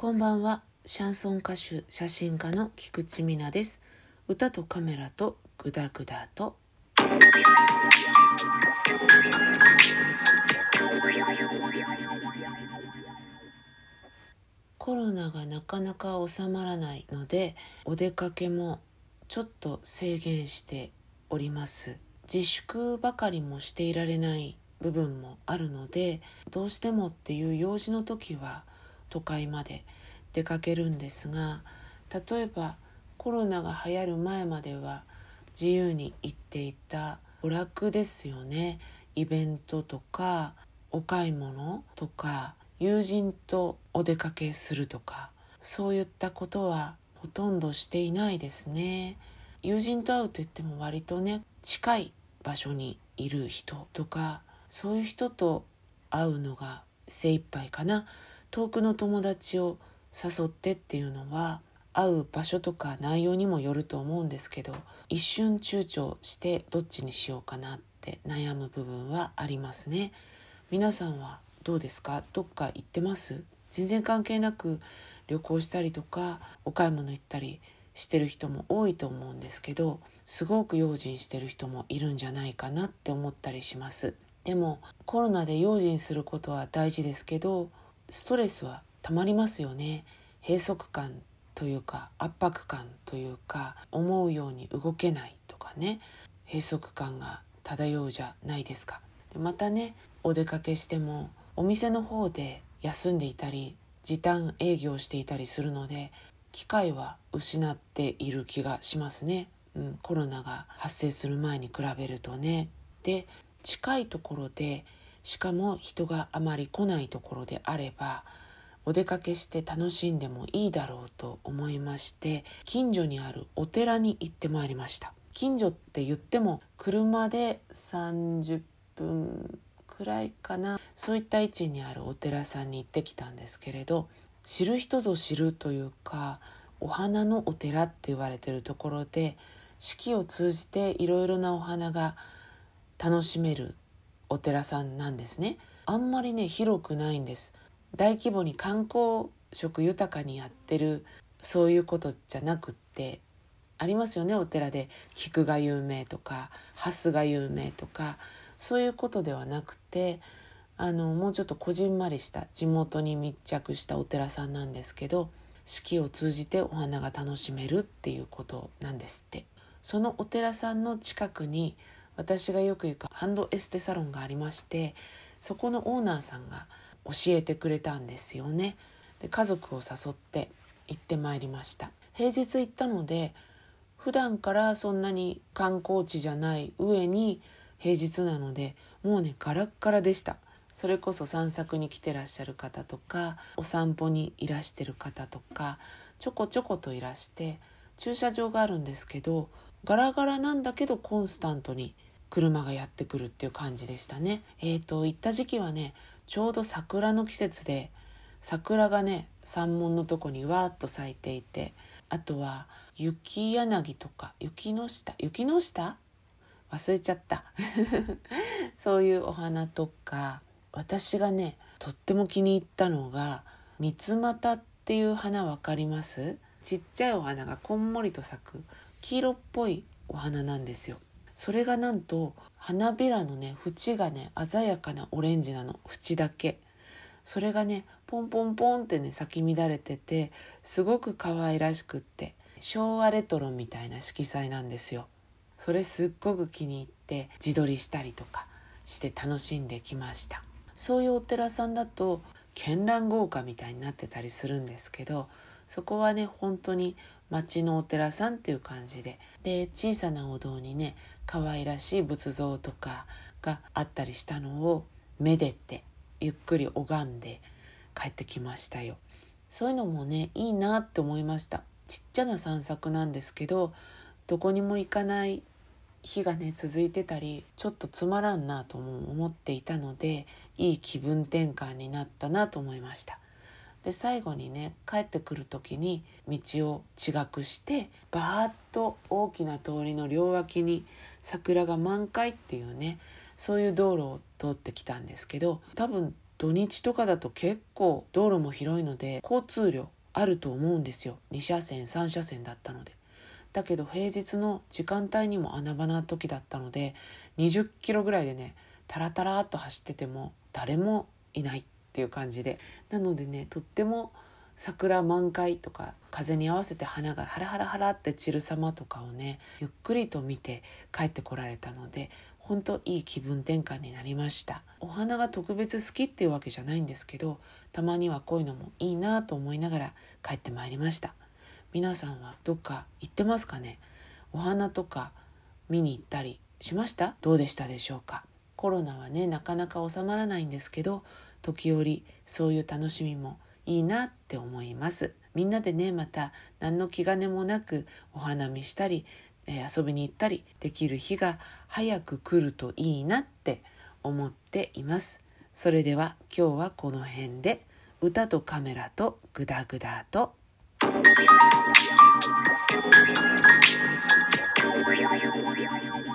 こんばんは。シャンソン歌手写真家の菊池美奈です。歌とカメラとグダグダと。コロナがなかなか収まらないのでお出かけもちょっと制限しております。自粛ばかりもしていられない部分もあるのでどうしてもっていう用事の時は都会まで出かけるんですが例えばコロナが流行る前までは自由に行っていた娯楽ですよね。イベントとかお買い物とか友人とお出かけするとかそういったことはほとんどしていないですね。友人と会うといっても割とね近い場所にいる人とかそういう人と会うのが精一杯かな。遠くの友達を誘ってっていうのは会う場所とか内容にもよると思うんですけど一瞬躊躇してどっちにしようかなって悩む部分はありますね。皆さんはどうですか？どっか行ってます？全然関係なく旅行したりとかお買い物行ったりしてる人も多いと思うんですけどすごく用心してる人もいるんじゃないかなって思ったりします。でもコロナで用心することは大事ですけどストレスはたまりますよね。閉塞感というか圧迫感というか思うように動けないとかね。閉塞感が漂うじゃないですか。でまたねお出かけしてもお店の方で休んでいたり時短営業していたりするので機会は失っている気がしますね、うん、コロナが発生する前に比べるとね。で近いところでしかも人があまり来ないところであればお出かけして楽しんでもいいだろうと思いまして近所にあるお寺に行ってまいりました。近所って言っても車で30分くらいかな。そういった位置にあるお寺さんに行ってきたんですけれど知る人ぞ知るというかお花のお寺って言われてるところで四季を通じていろいろなお花が楽しめるお寺さんなんですね。あんまりね広くないんです。大規模に観光色豊かにやってるそういうことじゃなくってありますよねお寺で。菊が有名とか蓮が有名とかそういうことではなくてあのもうちょっとこじんまりした地元に密着したお寺さんなんですけど四季を通じてお花が楽しめるっていうことなんですって。そのお寺さんの近くに私がよく行くハンドエステサロンがありましてそこのオーナーさんが教えてくれたんですよね。で家族を誘って行ってまいりました。平日行ったので普段からそんなに観光地じゃない上に平日なのでもうねガラッガラでした。それこそ散策に来てらっしゃる方とかお散歩にいらしてる方とかちょこちょこといらして駐車場があるんですけどガラガラなんだけどコンスタントに車がやってくるっていう感じでしたね。えっ、ー、と行った時期はねちょうど桜の季節で桜がね山門のとこにわーっと咲いていてあとは雪柳とか雪の下雪の下？忘れちゃった。そういうお花とか私がねとっても気に入ったのが三つ股っていう花分かります？ちっちゃいお花がこんもりと咲く黄色っぽいお花なんですよ。それがなんと花びらのね縁がね鮮やかなオレンジなの。縁だけ。それがねポンポンポンってね咲き乱れててすごく可愛らしくって昭和レトロみたいな色彩なんですよ。それすっごく気に入って自撮りしたりとかして楽しんできました。そういうお寺さんだと絢爛豪華みたいになってたりするんですけどそこはね本当に町のお寺さんっていう感じで。で小さなお堂にね可愛らしい仏像とかがあったりしたのをめでてゆっくり拝んで帰ってきましたよ。そういうのもねいいなって思いました。ちっちゃな散策なんですけどどこにも行かない日がね続いてたりちょっとつまらんなとも思っていたのでいい気分転換になったなと思いました。で最後にね帰ってくる時に道を違くしてバーッと大きな通りの両脇に桜が満開っていうねそういう道路を通ってきたんですけど多分土日とかだと結構道路も広いので交通量あると思うんですよ。2車線3車線だったので。だけど平日の時間帯にも穴場な時だったので20キロぐらいでねタラタラっと走ってても誰もいないっていう感じで。なのでねとっても桜満開とか風に合わせて花がハラハラハラって散る様とかをねゆっくりと見て帰ってこられたので本当いい気分転換になりました。お花が特別好きっていうわけじゃないんですけどたまにはこういうのもいいなと思いながら帰ってまいりました。皆さんはどっか行ってますかね？お花とか見に行ったりしました？どうでしたでしょうか？コロナはねなかなか収まらないんですけど時折そういう楽しみもいいなって思います。みんなでねまた何の気兼ねもなくお花見したり、えー、遊びに行ったりできる日が早く来るといいなって思っています。それでは今日はこの辺で。歌とカメラとグダグダと Thank you.